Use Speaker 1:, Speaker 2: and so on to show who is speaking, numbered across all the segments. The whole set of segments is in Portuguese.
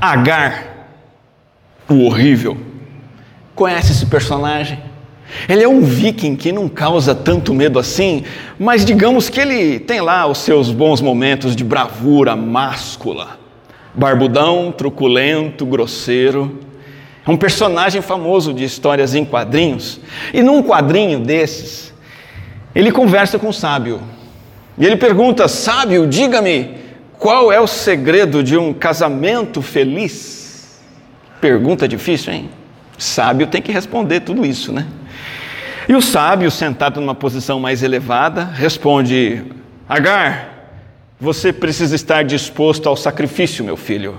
Speaker 1: Agar, o horrível. Conhece esse personagem? Ele é um viking que não causa tanto medo assim, mas digamos que ele tem lá os seus bons momentos de bravura máscula. Barbudão, truculento, grosseiro. É um personagem famoso de histórias em quadrinhos. E num quadrinho desses, ele conversa com o sábio. E ele pergunta: Sábio, diga-me, qual é o segredo de um casamento feliz? Pergunta difícil, hein? Sábio tem que responder tudo isso, né? E o sábio, sentado numa posição mais elevada, responde: Agar, você precisa estar disposto ao sacrifício, meu filho.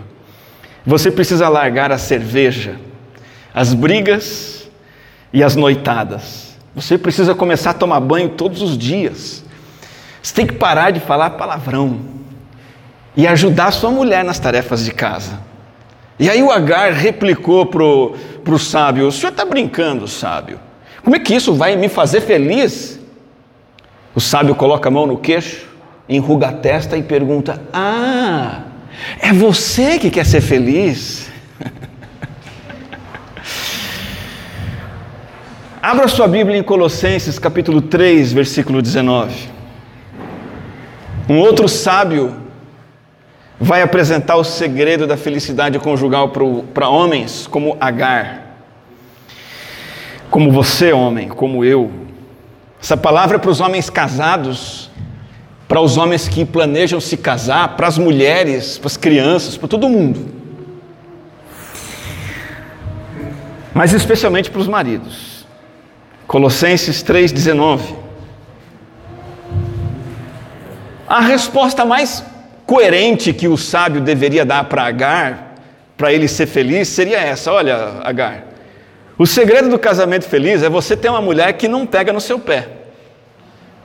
Speaker 1: Você precisa largar a cerveja, as brigas e as noitadas. Você precisa começar a tomar banho todos os dias. Você tem que parar de falar palavrão e ajudar sua mulher nas tarefas de casa. E aí o Agar replicou para o sábio: O senhor está brincando, sábio? Como é que isso vai me fazer feliz? O sábio coloca a mão no queixo, enruga a testa e pergunta: Ah, é você que quer ser feliz? Abra sua Bíblia em Colossenses capítulo 3, versículo 19. Um outro sábio vai apresentar o segredo da felicidade conjugal para homens como Agar. Como você, homem, como eu. Essa palavra é para os homens casados, para os homens que planejam se casar, para as mulheres, para as crianças, para todo mundo. Mas especialmente para os maridos. Colossenses 3,19. A resposta mais coerente que o sábio deveria dar para Agar, para ele ser feliz, seria essa: olha, Agar, o segredo do casamento feliz é você ter uma mulher que não pega no seu pé.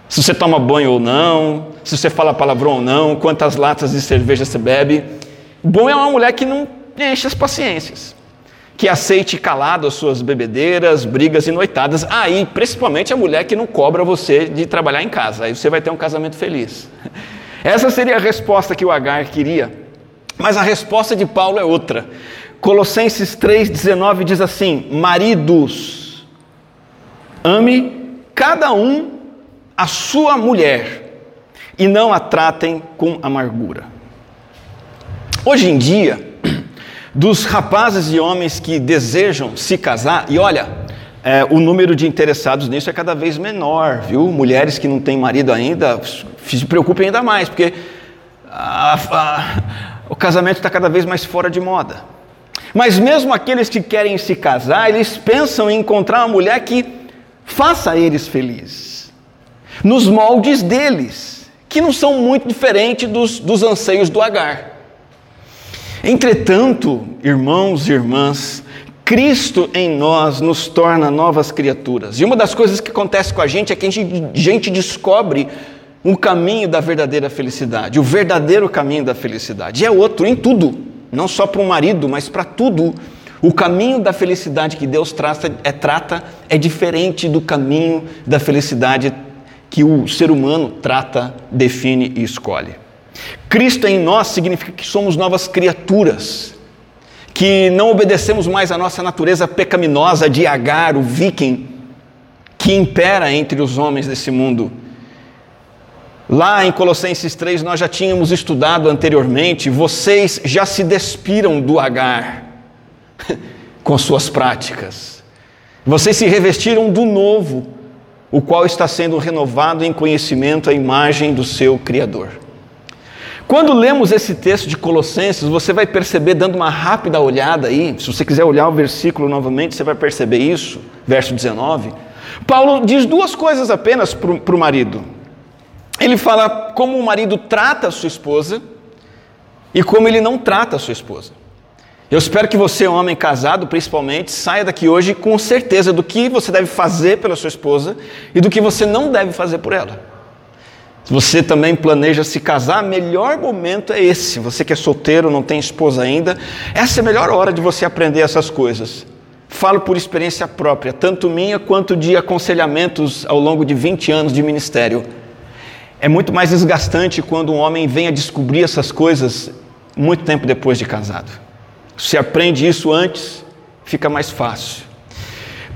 Speaker 1: Se você toma banho ou não, se você fala palavrão ou não, quantas latas de cerveja você bebe. Bom é uma mulher que não enche as paciências, que aceite calado as suas bebedeiras, brigas e noitadas. Aí, ah, principalmente a mulher que não cobra você de trabalhar em casa. Aí você vai ter um casamento feliz. Essa seria a resposta que o Agar queria. Mas a resposta de Paulo é outra. Colossenses 3,19 diz assim: Maridos, ame cada um a sua mulher e não a tratem com amargura. Hoje em dia, dos rapazes e homens que desejam se casar, e olha, é, o número de interessados nisso é cada vez menor, viu? Mulheres que não têm marido ainda, se preocupem ainda mais, porque a, a, o casamento está cada vez mais fora de moda. Mas mesmo aqueles que querem se casar, eles pensam em encontrar uma mulher que faça eles felizes, nos moldes deles, que não são muito diferentes dos, dos anseios do Agar. Entretanto, irmãos e irmãs, Cristo em nós nos torna novas criaturas. E uma das coisas que acontece com a gente é que a gente, a gente descobre o caminho da verdadeira felicidade, o verdadeiro caminho da felicidade. E é outro em tudo, não só para o marido, mas para tudo. O caminho da felicidade que Deus é, trata é diferente do caminho da felicidade que o ser humano trata, define e escolhe. Cristo em nós significa que somos novas criaturas que não obedecemos mais à nossa natureza pecaminosa de Agar, o viking, que impera entre os homens desse mundo. Lá em Colossenses 3 nós já tínhamos estudado anteriormente, vocês já se despiram do Agar com suas práticas. Vocês se revestiram do novo, o qual está sendo renovado em conhecimento à imagem do seu Criador. Quando lemos esse texto de Colossenses, você vai perceber, dando uma rápida olhada aí, se você quiser olhar o versículo novamente, você vai perceber isso, verso 19. Paulo diz duas coisas apenas para o marido. Ele fala como o marido trata a sua esposa e como ele não trata a sua esposa. Eu espero que você, homem casado principalmente, saia daqui hoje com certeza do que você deve fazer pela sua esposa e do que você não deve fazer por ela. Se você também planeja se casar, melhor momento é esse. Você que é solteiro, não tem esposa ainda, essa é a melhor hora de você aprender essas coisas. Falo por experiência própria, tanto minha quanto de aconselhamentos ao longo de 20 anos de ministério. É muito mais desgastante quando um homem vem a descobrir essas coisas muito tempo depois de casado. Se aprende isso antes, fica mais fácil.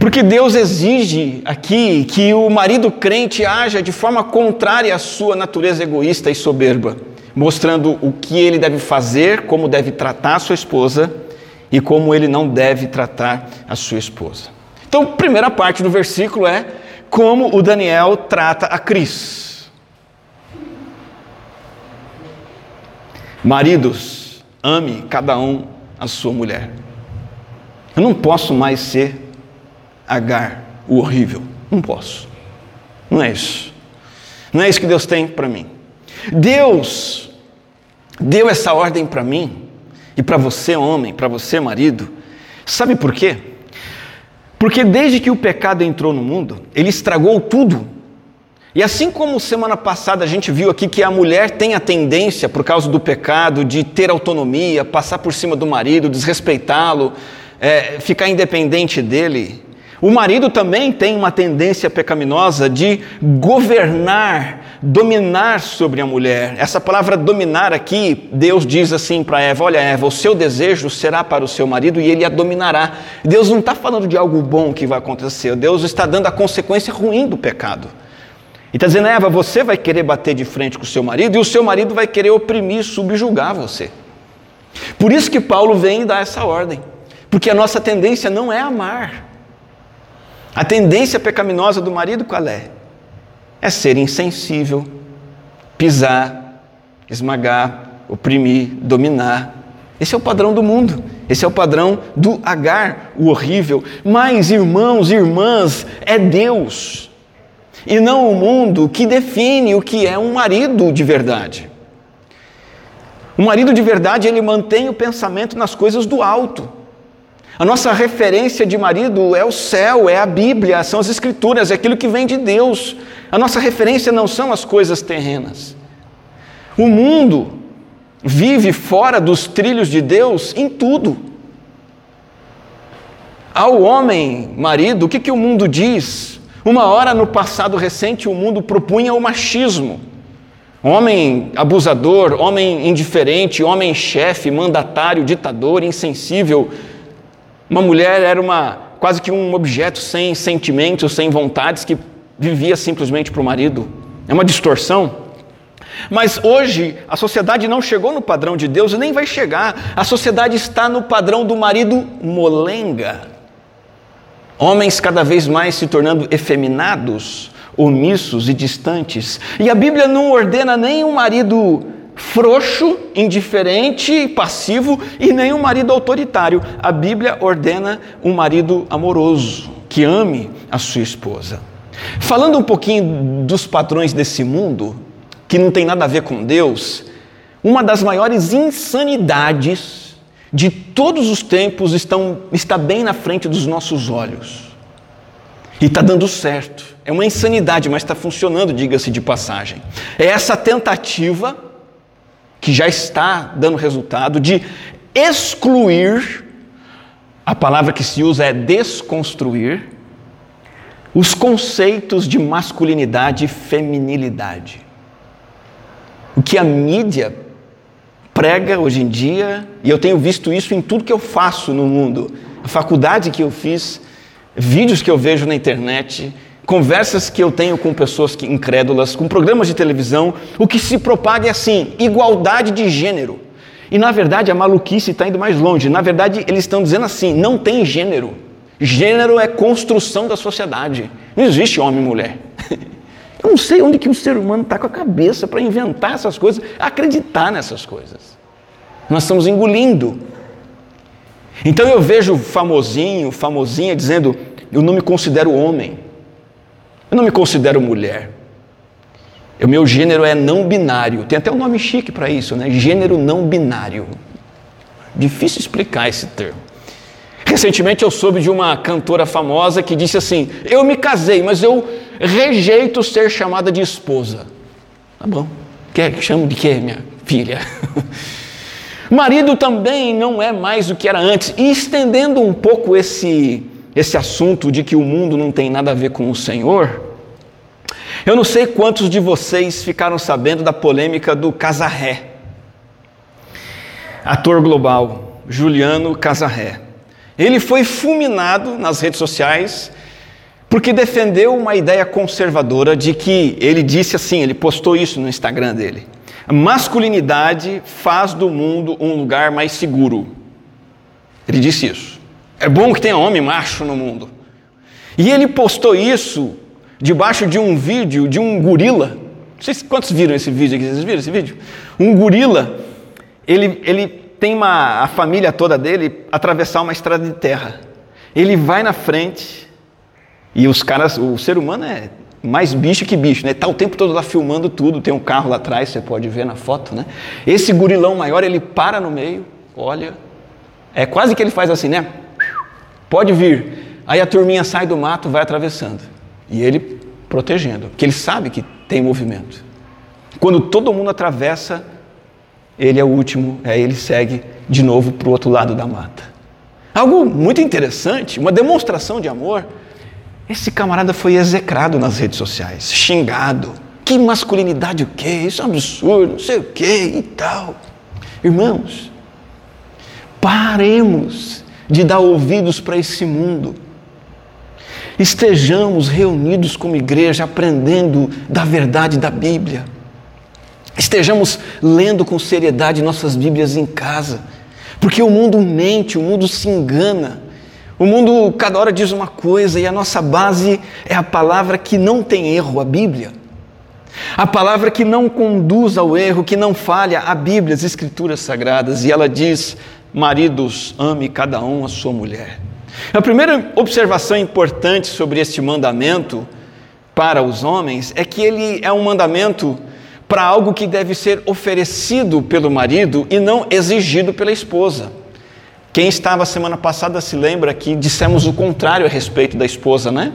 Speaker 1: Porque Deus exige aqui que o marido crente haja de forma contrária à sua natureza egoísta e soberba, mostrando o que ele deve fazer, como deve tratar a sua esposa e como ele não deve tratar a sua esposa. Então, primeira parte do versículo é como o Daniel trata a Cris. Maridos, ame cada um a sua mulher. Eu não posso mais ser Agar, o horrível. Não posso. Não é isso. Não é isso que Deus tem para mim. Deus deu essa ordem para mim e para você, homem, para você, marido. Sabe por quê? Porque desde que o pecado entrou no mundo, ele estragou tudo. E assim como semana passada a gente viu aqui que a mulher tem a tendência, por causa do pecado, de ter autonomia, passar por cima do marido, desrespeitá-lo, é, ficar independente dele, o marido também tem uma tendência pecaminosa de governar, dominar sobre a mulher. Essa palavra dominar aqui, Deus diz assim para Eva: Olha, Eva, o seu desejo será para o seu marido e ele a dominará. Deus não está falando de algo bom que vai acontecer, Deus está dando a consequência ruim do pecado. E está dizendo, Eva, você vai querer bater de frente com o seu marido e o seu marido vai querer oprimir, subjugar você. Por isso que Paulo vem e dá essa ordem. Porque a nossa tendência não é amar. A tendência pecaminosa do marido qual é? É ser insensível, pisar, esmagar, oprimir, dominar. Esse é o padrão do mundo. Esse é o padrão do Agar, o horrível. Mas, irmãos e irmãs, é Deus e não o mundo que define o que é um marido de verdade. O marido de verdade, ele mantém o pensamento nas coisas do alto. A nossa referência de marido é o céu, é a Bíblia, são as Escrituras, é aquilo que vem de Deus. A nossa referência não são as coisas terrenas. O mundo vive fora dos trilhos de Deus em tudo. Ao homem, marido, o que, que o mundo diz? Uma hora no passado recente o mundo propunha o machismo. Homem abusador, homem indiferente, homem chefe, mandatário, ditador, insensível, uma mulher era uma quase que um objeto sem sentimentos, sem vontades, que vivia simplesmente para o marido. É uma distorção. Mas hoje a sociedade não chegou no padrão de Deus e nem vai chegar. A sociedade está no padrão do marido molenga. Homens cada vez mais se tornando efeminados, omissos e distantes. E a Bíblia não ordena nem um marido frouxo, indiferente, passivo e nem um marido autoritário. A Bíblia ordena um marido amoroso, que ame a sua esposa. Falando um pouquinho dos padrões desse mundo, que não tem nada a ver com Deus, uma das maiores insanidades de todos os tempos estão, está bem na frente dos nossos olhos. E está dando certo. É uma insanidade, mas está funcionando, diga-se de passagem. É essa tentativa que já está dando resultado de excluir, a palavra que se usa é desconstruir, os conceitos de masculinidade e feminilidade. O que a mídia prega hoje em dia, e eu tenho visto isso em tudo que eu faço no mundo, a faculdade que eu fiz, vídeos que eu vejo na internet, conversas que eu tenho com pessoas que, incrédulas, com programas de televisão, o que se propaga é assim: igualdade de gênero. E na verdade a maluquice está indo mais longe. Na verdade, eles estão dizendo assim: não tem gênero. Gênero é construção da sociedade. Não existe homem e mulher. Eu não sei onde que o ser humano está com a cabeça para inventar essas coisas, acreditar nessas coisas. Nós estamos engolindo. Então eu vejo famosinho, famosinha dizendo: eu não me considero homem. Eu não me considero mulher. O meu gênero é não binário. Tem até um nome chique para isso, né? Gênero não binário. Difícil explicar esse termo. Recentemente eu soube de uma cantora famosa que disse assim: Eu me casei, mas eu rejeito ser chamada de esposa. Tá bom. Quer que chamo de quê, minha filha? Marido também não é mais o que era antes. E estendendo um pouco esse esse assunto de que o mundo não tem nada a ver com o Senhor, eu não sei quantos de vocês ficaram sabendo da polêmica do Casarré, ator global, Juliano Casarré. Ele foi fulminado nas redes sociais porque defendeu uma ideia conservadora de que ele disse assim, ele postou isso no Instagram dele. Masculinidade faz do mundo um lugar mais seguro. Ele disse isso. É bom que tenha homem macho no mundo. E ele postou isso debaixo de um vídeo de um gorila. Não sei quantos viram esse vídeo aqui. Vocês viram esse vídeo? Um gorila, ele, ele tem uma, a família toda dele atravessar uma estrada de terra. Ele vai na frente e os caras, o ser humano é mais bicho que bicho, né? Tá o tempo todo lá filmando tudo, tem um carro lá atrás, você pode ver na foto, né? Esse gorilão maior, ele para no meio, olha, é quase que ele faz assim, né? Pode vir. Aí a turminha sai do mato, vai atravessando. E ele protegendo, porque ele sabe que tem movimento. Quando todo mundo atravessa, ele é o último, aí ele segue de novo para o outro lado da mata. Algo muito interessante, uma demonstração de amor. Esse camarada foi execrado nas redes sociais, xingado. Que masculinidade o quê? Isso é um absurdo, não sei o quê e tal. Irmãos, paremos de dar ouvidos para esse mundo. Estejamos reunidos como igreja aprendendo da verdade da Bíblia. Estejamos lendo com seriedade nossas Bíblias em casa, porque o mundo mente, o mundo se engana. O mundo cada hora diz uma coisa e a nossa base é a palavra que não tem erro, a Bíblia. A palavra que não conduz ao erro, que não falha, a Bíblia, as Escrituras Sagradas, e ela diz: Maridos, ame cada um a sua mulher. A primeira observação importante sobre este mandamento para os homens é que ele é um mandamento para algo que deve ser oferecido pelo marido e não exigido pela esposa. Quem estava semana passada se lembra que dissemos o contrário a respeito da esposa, né?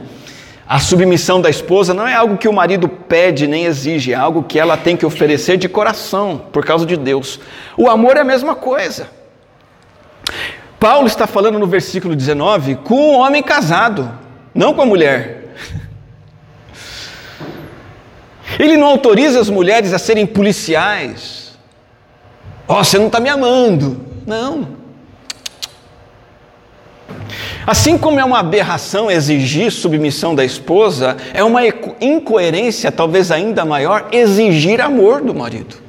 Speaker 1: A submissão da esposa não é algo que o marido pede nem exige, é algo que ela tem que oferecer de coração, por causa de Deus. O amor é a mesma coisa. Paulo está falando no versículo 19 com o um homem casado, não com a mulher. Ele não autoriza as mulheres a serem policiais. Ó, oh, você não está me amando. Não. Assim como é uma aberração exigir submissão da esposa, é uma incoerência talvez ainda maior exigir amor do marido.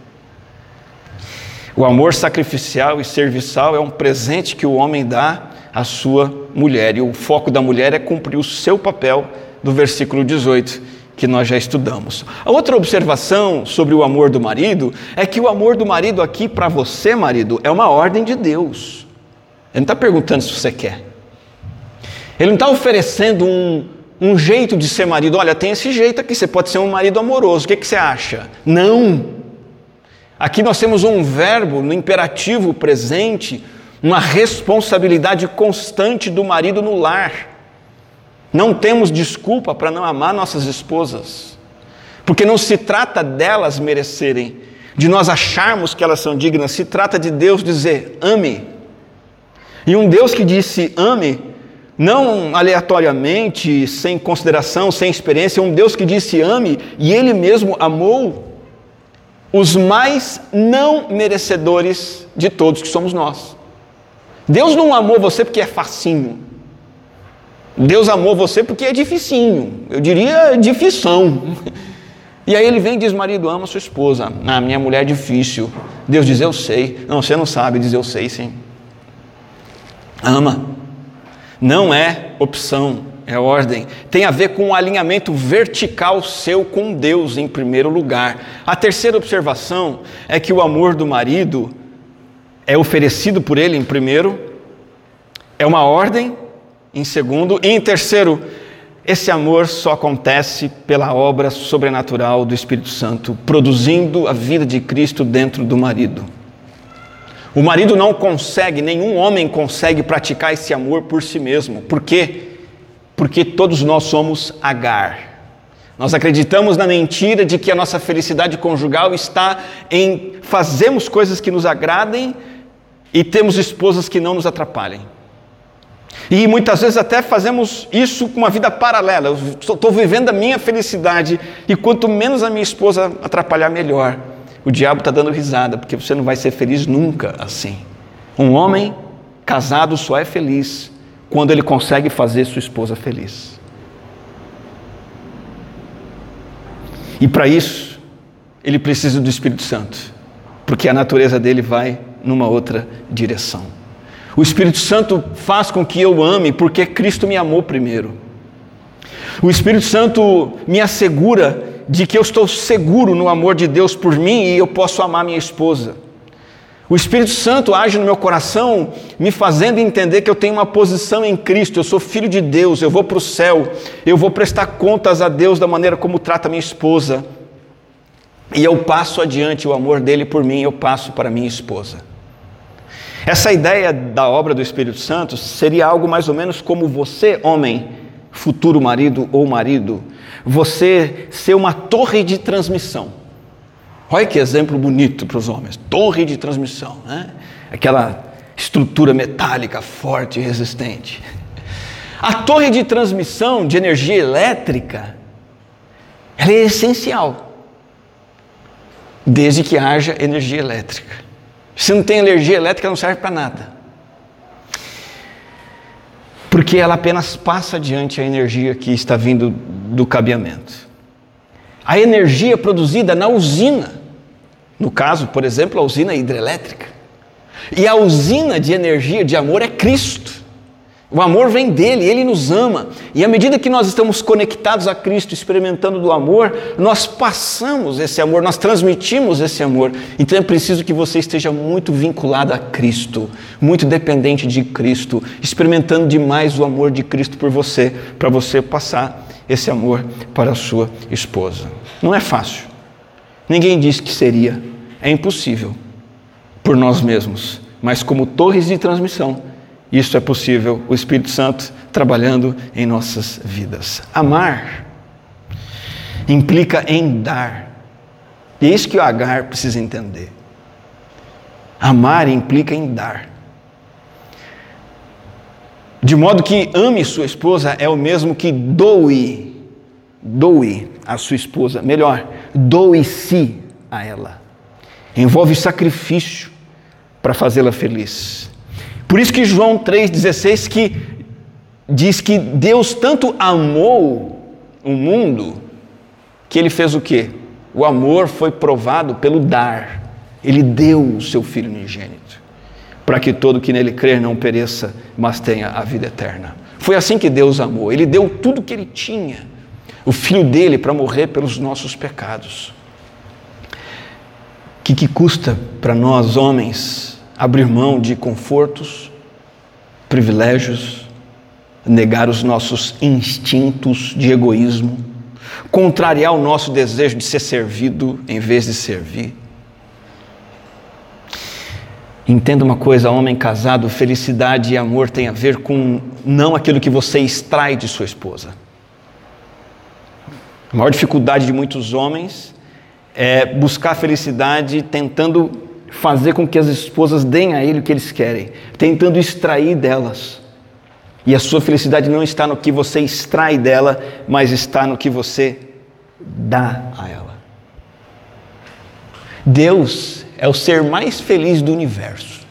Speaker 1: O amor sacrificial e serviçal é um presente que o homem dá à sua mulher, e o foco da mulher é cumprir o seu papel do versículo 18 que nós já estudamos. A outra observação sobre o amor do marido é que o amor do marido aqui para você, marido, é uma ordem de Deus. Ele não está perguntando se você quer. Ele não está oferecendo um, um jeito de ser marido. Olha, tem esse jeito aqui, você pode ser um marido amoroso. O que, que você acha? Não. Aqui nós temos um verbo no imperativo presente, uma responsabilidade constante do marido no lar. Não temos desculpa para não amar nossas esposas, porque não se trata delas merecerem, de nós acharmos que elas são dignas, se trata de Deus dizer: ame. E um Deus que disse ame, não aleatoriamente, sem consideração, sem experiência, um Deus que disse ame e Ele mesmo amou os mais não merecedores de todos que somos nós. Deus não amou você porque é facinho. Deus amou você porque é dificinho. Eu diria difição. E aí ele vem e diz: marido, ama sua esposa. Ah, minha mulher é difícil. Deus diz: eu sei. Não, você não sabe. Diz: eu sei sim. Ama. Não é opção é ordem, tem a ver com o um alinhamento vertical seu com Deus em primeiro lugar. A terceira observação é que o amor do marido é oferecido por ele em primeiro, é uma ordem em segundo, e em terceiro, esse amor só acontece pela obra sobrenatural do Espírito Santo, produzindo a vida de Cristo dentro do marido. O marido não consegue, nenhum homem consegue praticar esse amor por si mesmo. Por quê? Porque todos nós somos Agar. Nós acreditamos na mentira de que a nossa felicidade conjugal está em fazermos coisas que nos agradem e temos esposas que não nos atrapalhem. E muitas vezes até fazemos isso com uma vida paralela. Eu estou vivendo a minha felicidade e quanto menos a minha esposa atrapalhar, melhor. O diabo está dando risada, porque você não vai ser feliz nunca assim. Um homem casado só é feliz quando ele consegue fazer sua esposa feliz. E para isso, ele precisa do Espírito Santo, porque a natureza dele vai numa outra direção. O Espírito Santo faz com que eu ame, porque Cristo me amou primeiro. O Espírito Santo me assegura de que eu estou seguro no amor de Deus por mim e eu posso amar minha esposa. O Espírito Santo age no meu coração, me fazendo entender que eu tenho uma posição em Cristo, eu sou filho de Deus, eu vou para o céu, eu vou prestar contas a Deus da maneira como trata minha esposa. E eu passo adiante o amor dele por mim, eu passo para minha esposa. Essa ideia da obra do Espírito Santo seria algo mais ou menos como você, homem, futuro marido ou marido, você ser uma torre de transmissão. Olha que exemplo bonito para os homens: torre de transmissão, né? aquela estrutura metálica forte e resistente. A torre de transmissão de energia elétrica é essencial, desde que haja energia elétrica. Se não tem energia elétrica, não serve para nada porque ela apenas passa adiante a energia que está vindo do cabeamento. A energia produzida na usina, no caso, por exemplo, a usina hidrelétrica. E a usina de energia de amor é Cristo. O amor vem dele, ele nos ama. E à medida que nós estamos conectados a Cristo, experimentando do amor, nós passamos esse amor, nós transmitimos esse amor. Então é preciso que você esteja muito vinculado a Cristo, muito dependente de Cristo, experimentando demais o amor de Cristo por você, para você passar esse amor para a sua esposa. Não é fácil. Ninguém disse que seria. É impossível por nós mesmos, mas como torres de transmissão isso é possível, o Espírito Santo trabalhando em nossas vidas. Amar implica em dar. E é isso que o Agar precisa entender. Amar implica em dar. De modo que ame sua esposa é o mesmo que doe, doe a sua esposa. Melhor, doe-se a ela. Envolve sacrifício para fazê-la feliz. Por isso que João 3,16 que diz que Deus tanto amou o mundo que ele fez o quê? O amor foi provado pelo dar. Ele deu o seu Filho unigênito, para que todo que nele crer não pereça, mas tenha a vida eterna. Foi assim que Deus amou. Ele deu tudo que ele tinha, o Filho dele, para morrer pelos nossos pecados. O que, que custa para nós, homens, abrir mão de confortos, privilégios, negar os nossos instintos de egoísmo, contrariar o nosso desejo de ser servido em vez de servir. Entenda uma coisa, homem casado, felicidade e amor tem a ver com não aquilo que você extrai de sua esposa. A maior dificuldade de muitos homens é buscar felicidade tentando fazer com que as esposas deem a ele o que eles querem, tentando extrair delas. E a sua felicidade não está no que você extrai dela, mas está no que você dá a ela. Deus é o ser mais feliz do universo.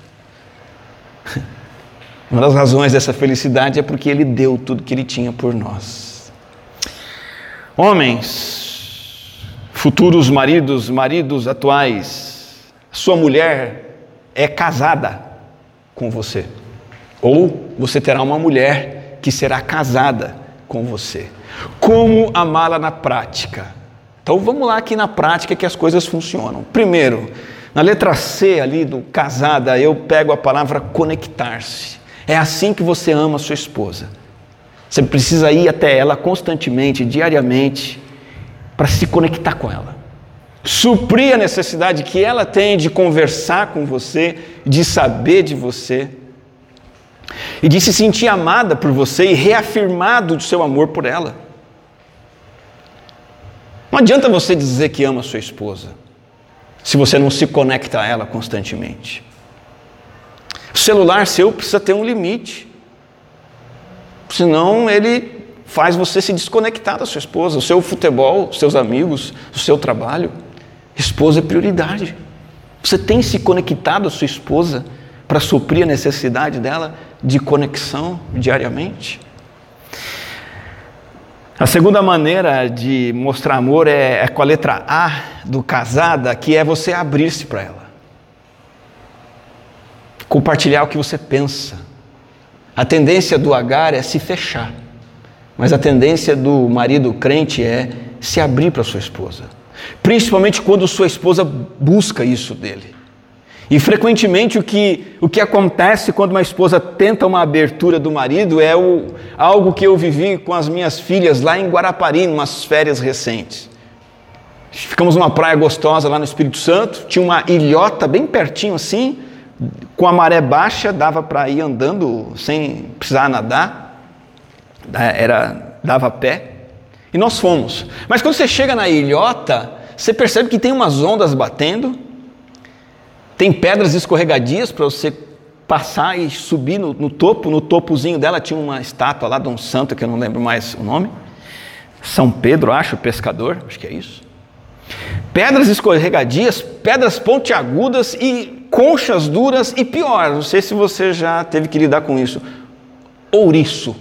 Speaker 1: Uma das razões dessa felicidade é porque Ele deu tudo que Ele tinha por nós. Homens, futuros maridos, maridos atuais, sua mulher é casada com você. Ou você terá uma mulher que será casada com você. Como amá-la na prática? Então vamos lá aqui na prática que as coisas funcionam. Primeiro, na letra C ali do casada, eu pego a palavra conectar-se. É assim que você ama a sua esposa. Você precisa ir até ela constantemente, diariamente, para se conectar com ela suprir a necessidade que ela tem de conversar com você, de saber de você, e de se sentir amada por você e reafirmado do seu amor por ela. Não adianta você dizer que ama sua esposa, se você não se conecta a ela constantemente. O celular seu precisa ter um limite, senão ele faz você se desconectar da sua esposa, o seu futebol, seus amigos, o seu trabalho. Esposa é prioridade. Você tem se conectado à sua esposa para suprir a necessidade dela de conexão diariamente? A segunda maneira de mostrar amor é, é com a letra A do casada, que é você abrir-se para ela. Compartilhar o que você pensa. A tendência do Agar é se fechar, mas a tendência do marido crente é se abrir para sua esposa. Principalmente quando sua esposa busca isso dele. E frequentemente o que, o que acontece quando uma esposa tenta uma abertura do marido é o, algo que eu vivi com as minhas filhas lá em Guarapari, umas férias recentes. Ficamos numa praia gostosa lá no Espírito Santo, tinha uma ilhota bem pertinho assim, com a maré baixa dava para ir andando sem precisar nadar, era dava pé. E nós fomos. Mas quando você chega na ilhota, você percebe que tem umas ondas batendo, tem pedras escorregadias para você passar e subir no, no, topo. No topozinho dela tinha uma estátua lá de um santo que eu não lembro mais o nome. São Pedro, acho, pescador, acho que é isso. Pedras escorregadias, pedras pontiagudas e conchas duras e pior, não sei se você já teve que lidar com isso. Ouriço.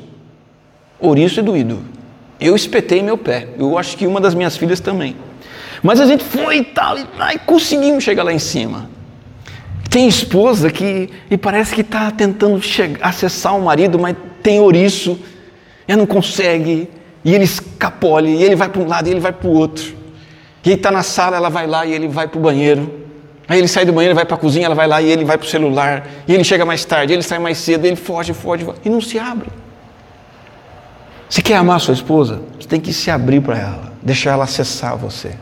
Speaker 1: Ouriço é doído. Eu espetei meu pé. Eu acho que uma das minhas filhas também. Mas a gente foi e tal, e conseguimos chegar lá em cima. Tem esposa que e parece que está tentando chegar, acessar o marido, mas tem ouriço, e não consegue, e ele escapole, e ele vai para um lado e ele vai para o outro. E ele está na sala, ela vai lá e ele vai para o banheiro. Aí ele sai do banheiro, vai para a cozinha, ela vai lá e ele vai para o celular. E ele chega mais tarde, ele sai mais cedo, ele foge, foge, e não se abre. Você quer amar sua esposa? Você tem que se abrir para ela, deixar ela acessar você.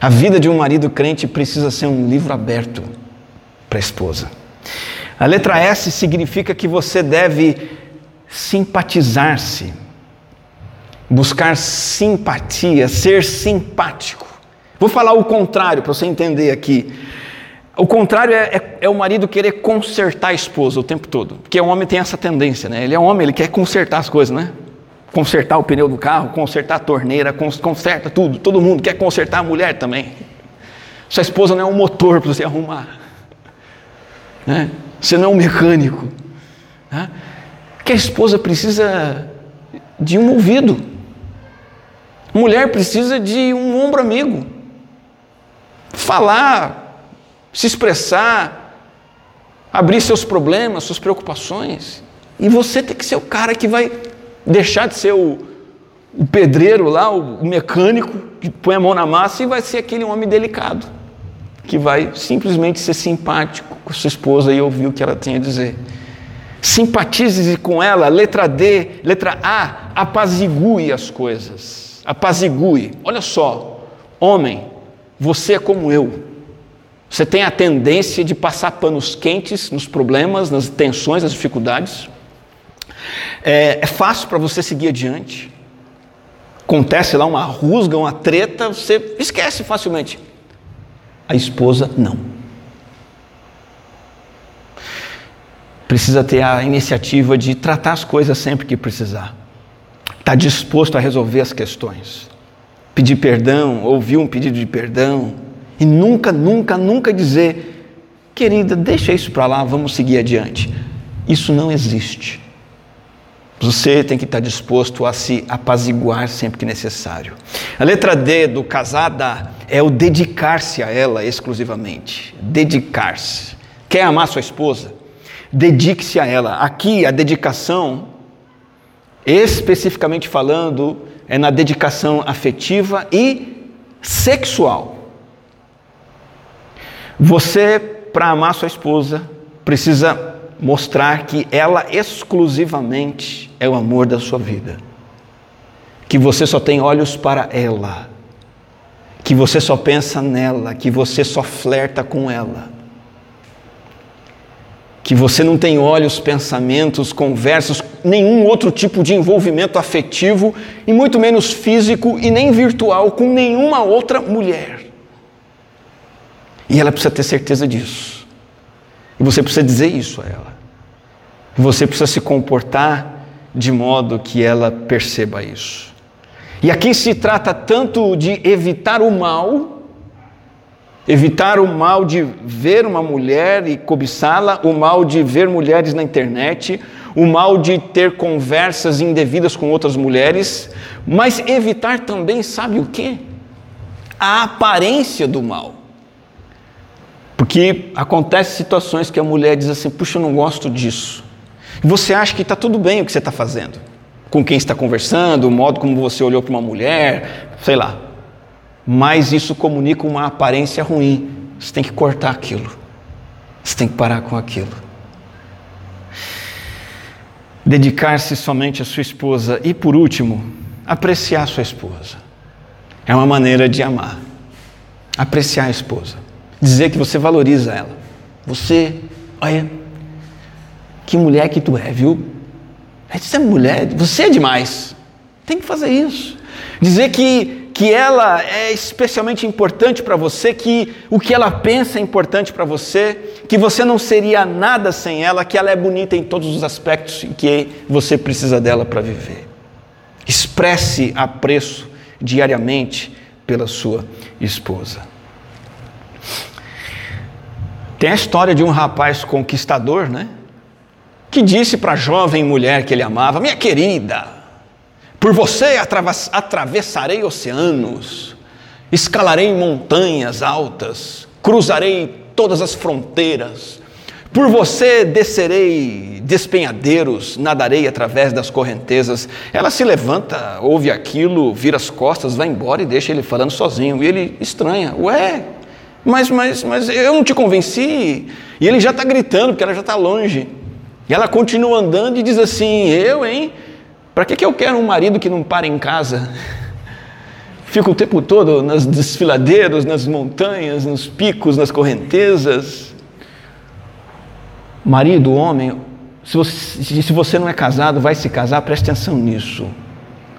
Speaker 1: A vida de um marido crente precisa ser um livro aberto para a esposa. A letra S significa que você deve simpatizar-se, buscar simpatia, ser simpático. Vou falar o contrário para você entender aqui. O contrário é, é, é, o marido querer consertar a esposa o tempo todo. Porque o homem tem essa tendência, né? Ele é homem, ele quer consertar as coisas, né? Consertar o pneu do carro, consertar a torneira, conserta tudo. Todo mundo quer consertar a mulher também. Sua esposa não é um motor para você arrumar. Né? É um mecânico. Né? Que a esposa precisa de um ouvido. Mulher precisa de um ombro amigo. Falar, se expressar, abrir seus problemas, suas preocupações. E você tem que ser o cara que vai deixar de ser o, o pedreiro lá, o mecânico que põe a mão na massa e vai ser aquele homem delicado que vai simplesmente ser simpático com sua esposa e ouvir o que ela tem a dizer. Simpatize com ela, letra D, letra A, apazigue as coisas. Apazigue. Olha só, homem, você é como eu. Você tem a tendência de passar panos quentes nos problemas, nas tensões, nas dificuldades. É, é fácil para você seguir adiante. Acontece lá uma rusga, uma treta, você esquece facilmente. A esposa, não. Precisa ter a iniciativa de tratar as coisas sempre que precisar. Está disposto a resolver as questões. Pedir perdão, ouvir um pedido de perdão. E nunca, nunca, nunca dizer, querida, deixa isso para lá, vamos seguir adiante. Isso não existe. Você tem que estar disposto a se apaziguar sempre que necessário. A letra D do casada é o dedicar-se a ela exclusivamente. Dedicar-se. Quer amar sua esposa? Dedique-se a ela. Aqui a dedicação, especificamente falando, é na dedicação afetiva e sexual. Você, para amar sua esposa, precisa mostrar que ela exclusivamente é o amor da sua vida. Que você só tem olhos para ela. Que você só pensa nela, que você só flerta com ela. Que você não tem olhos, pensamentos, conversas, nenhum outro tipo de envolvimento afetivo, e muito menos físico e nem virtual com nenhuma outra mulher. E ela precisa ter certeza disso. E você precisa dizer isso a ela. Você precisa se comportar de modo que ela perceba isso. E aqui se trata tanto de evitar o mal, Evitar o mal de ver uma mulher e cobiçá-la, o mal de ver mulheres na internet, o mal de ter conversas indevidas com outras mulheres, mas evitar também, sabe o que? A aparência do mal. Porque acontecem situações que a mulher diz assim: puxa, eu não gosto disso. Você acha que está tudo bem o que você está fazendo, com quem está conversando, o modo como você olhou para uma mulher, sei lá. Mas isso comunica uma aparência ruim. Você tem que cortar aquilo. Você tem que parar com aquilo. Dedicar-se somente à sua esposa. E por último, apreciar sua esposa. É uma maneira de amar. Apreciar a esposa. Dizer que você valoriza ela. Você, olha, que mulher que tu é, viu? Você é mulher, você é demais. Tem que fazer isso. Dizer que, que ela é especialmente importante para você, que o que ela pensa é importante para você, que você não seria nada sem ela, que ela é bonita em todos os aspectos e que você precisa dela para viver. Expresse apreço diariamente pela sua esposa. Tem a história de um rapaz conquistador, né? Que disse para a jovem mulher que ele amava: Minha querida, por você atravessarei oceanos, escalarei montanhas altas, cruzarei todas as fronteiras, por você descerei despenhadeiros, nadarei através das correntezas. Ela se levanta, ouve aquilo, vira as costas, vai embora e deixa ele falando sozinho. E ele estranha: Ué, mas, mas, mas eu não te convenci. E ele já está gritando, porque ela já está longe. E ela continua andando e diz assim: Eu, hein? Para que, que eu quero um marido que não para em casa? Fica o tempo todo nas desfiladeiros, nas montanhas, nos picos, nas correntezas. Marido, homem, se você, se você não é casado, vai se casar, preste atenção nisso.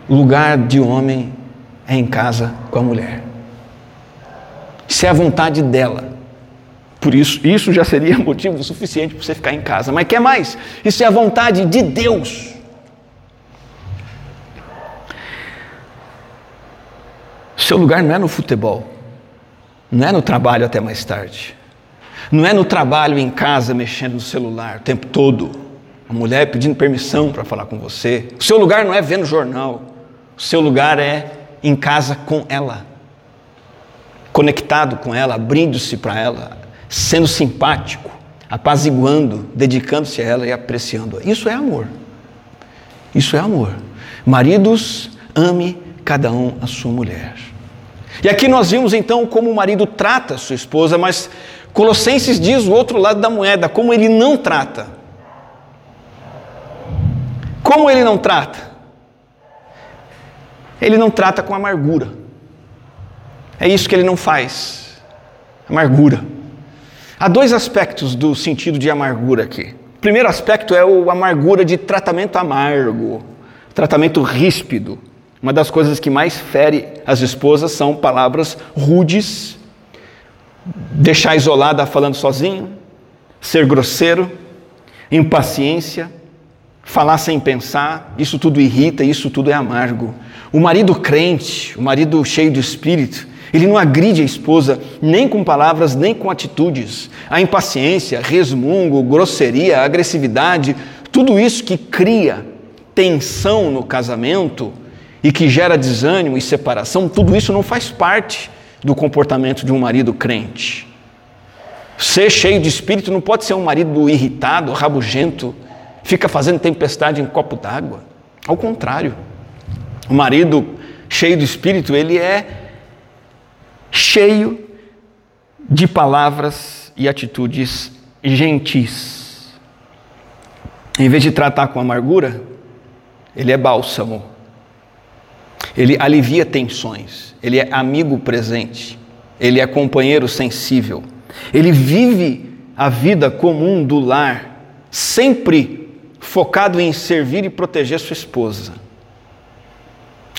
Speaker 1: O lugar de homem é em casa com a mulher. Isso é a vontade dela. Por isso, isso já seria motivo suficiente para você ficar em casa. Mas quer mais? Isso é a vontade de Deus. Seu lugar não é no futebol, não é no trabalho até mais tarde, não é no trabalho em casa mexendo no celular o tempo todo, a mulher pedindo permissão para falar com você. O seu lugar não é vendo jornal, o seu lugar é em casa com ela, conectado com ela, abrindo-se para ela, sendo simpático, apaziguando, dedicando-se a ela e apreciando-a. Isso é amor. Isso é amor. Maridos, ame cada um a sua mulher. E aqui nós vimos então como o marido trata a sua esposa, mas Colossenses diz o outro lado da moeda, como ele não trata. Como ele não trata? Ele não trata com amargura. É isso que ele não faz. Amargura. Há dois aspectos do sentido de amargura aqui. O primeiro aspecto é o amargura de tratamento amargo, tratamento ríspido. Uma das coisas que mais fere as esposas são palavras rudes, deixar isolada falando sozinho, ser grosseiro, impaciência, falar sem pensar, isso tudo irrita, isso tudo é amargo. O marido crente, o marido cheio de espírito, ele não agride a esposa nem com palavras, nem com atitudes. A impaciência, resmungo, grosseria, agressividade, tudo isso que cria tensão no casamento e que gera desânimo e separação, tudo isso não faz parte do comportamento de um marido crente. Ser cheio de espírito não pode ser um marido irritado, rabugento, fica fazendo tempestade em copo d'água. Ao contrário, o marido cheio de espírito, ele é cheio de palavras e atitudes gentis. Em vez de tratar com amargura, ele é bálsamo. Ele alivia tensões. Ele é amigo presente. Ele é companheiro sensível. Ele vive a vida comum do lar, sempre focado em servir e proteger sua esposa.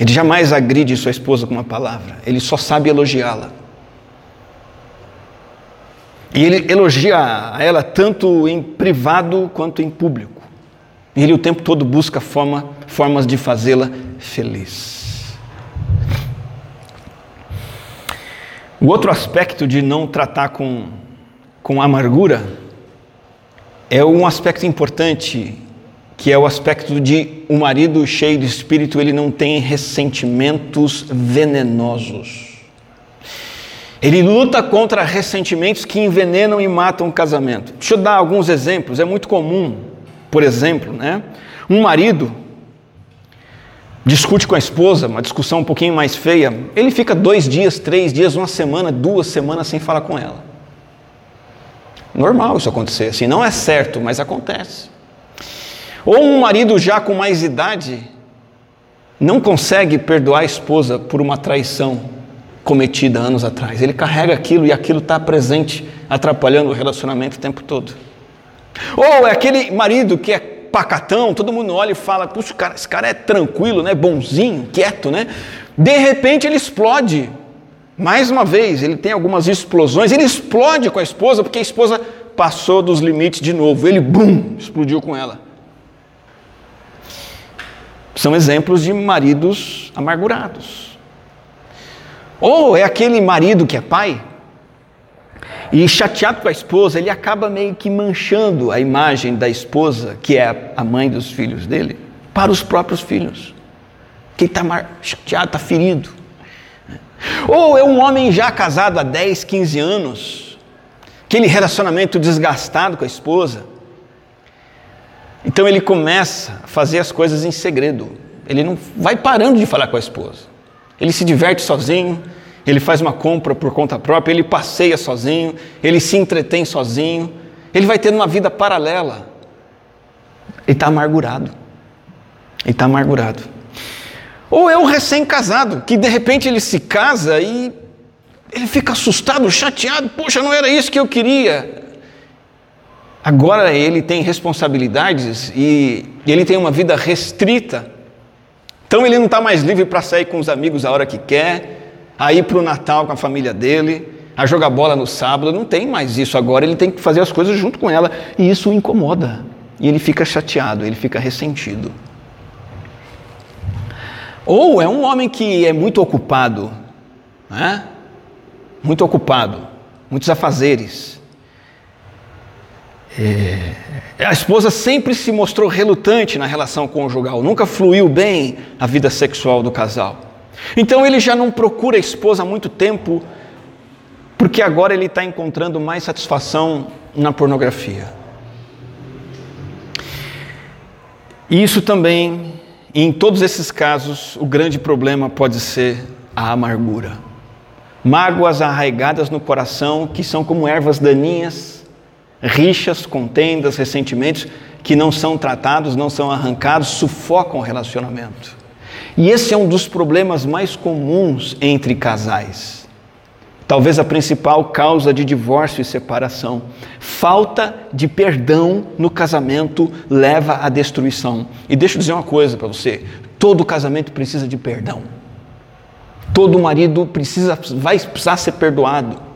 Speaker 1: Ele jamais agride sua esposa com uma palavra, ele só sabe elogiá-la. E ele elogia a ela tanto em privado quanto em público. E ele o tempo todo busca forma, formas de fazê-la feliz. O outro aspecto de não tratar com, com amargura é um aspecto importante, que é o aspecto de o um marido cheio de espírito, ele não tem ressentimentos venenosos. Ele luta contra ressentimentos que envenenam e matam o casamento. Deixa eu dar alguns exemplos, é muito comum. Por exemplo, né? um marido discute com a esposa, uma discussão um pouquinho mais feia, ele fica dois dias, três dias, uma semana, duas semanas sem falar com ela. Normal isso acontecer, assim, não é certo, mas acontece. Ou um marido já com mais idade não consegue perdoar a esposa por uma traição cometida anos atrás. Ele carrega aquilo e aquilo está presente, atrapalhando o relacionamento o tempo todo. Ou é aquele marido que é pacatão, todo mundo olha e fala: puxa, cara, esse cara é tranquilo, né? bonzinho, quieto, né? De repente ele explode. Mais uma vez, ele tem algumas explosões, ele explode com a esposa, porque a esposa passou dos limites de novo. Ele, bum, explodiu com ela. São exemplos de maridos amargurados. Ou é aquele marido que é pai e chateado com a esposa, ele acaba meio que manchando a imagem da esposa, que é a mãe dos filhos dele, para os próprios filhos. Que está chateado, está ferido. Ou é um homem já casado há 10, 15 anos, aquele relacionamento desgastado com a esposa. Então ele começa a fazer as coisas em segredo. Ele não vai parando de falar com a esposa. Ele se diverte sozinho, ele faz uma compra por conta própria, ele passeia sozinho, ele se entretém sozinho, ele vai tendo uma vida paralela. Ele está amargurado. Ele está amargurado. Ou é o recém-casado, que de repente ele se casa e ele fica assustado, chateado, poxa, não era isso que eu queria. Agora ele tem responsabilidades e ele tem uma vida restrita. Então ele não está mais livre para sair com os amigos a hora que quer, a ir para o Natal com a família dele, a jogar bola no sábado, não tem mais isso agora, ele tem que fazer as coisas junto com ela, e isso o incomoda, e ele fica chateado, ele fica ressentido. Ou é um homem que é muito ocupado, né? muito ocupado, muitos afazeres, é, a esposa sempre se mostrou relutante na relação conjugal, nunca fluiu bem a vida sexual do casal. Então ele já não procura a esposa há muito tempo, porque agora ele está encontrando mais satisfação na pornografia. E isso também, em todos esses casos, o grande problema pode ser a amargura. Mágoas arraigadas no coração que são como ervas daninhas Rixas, contendas, ressentimentos que não são tratados, não são arrancados, sufocam o relacionamento. E esse é um dos problemas mais comuns entre casais. Talvez a principal causa de divórcio e separação. Falta de perdão no casamento leva à destruição. E deixa eu dizer uma coisa para você: todo casamento precisa de perdão. Todo marido precisa, vai precisar ser perdoado.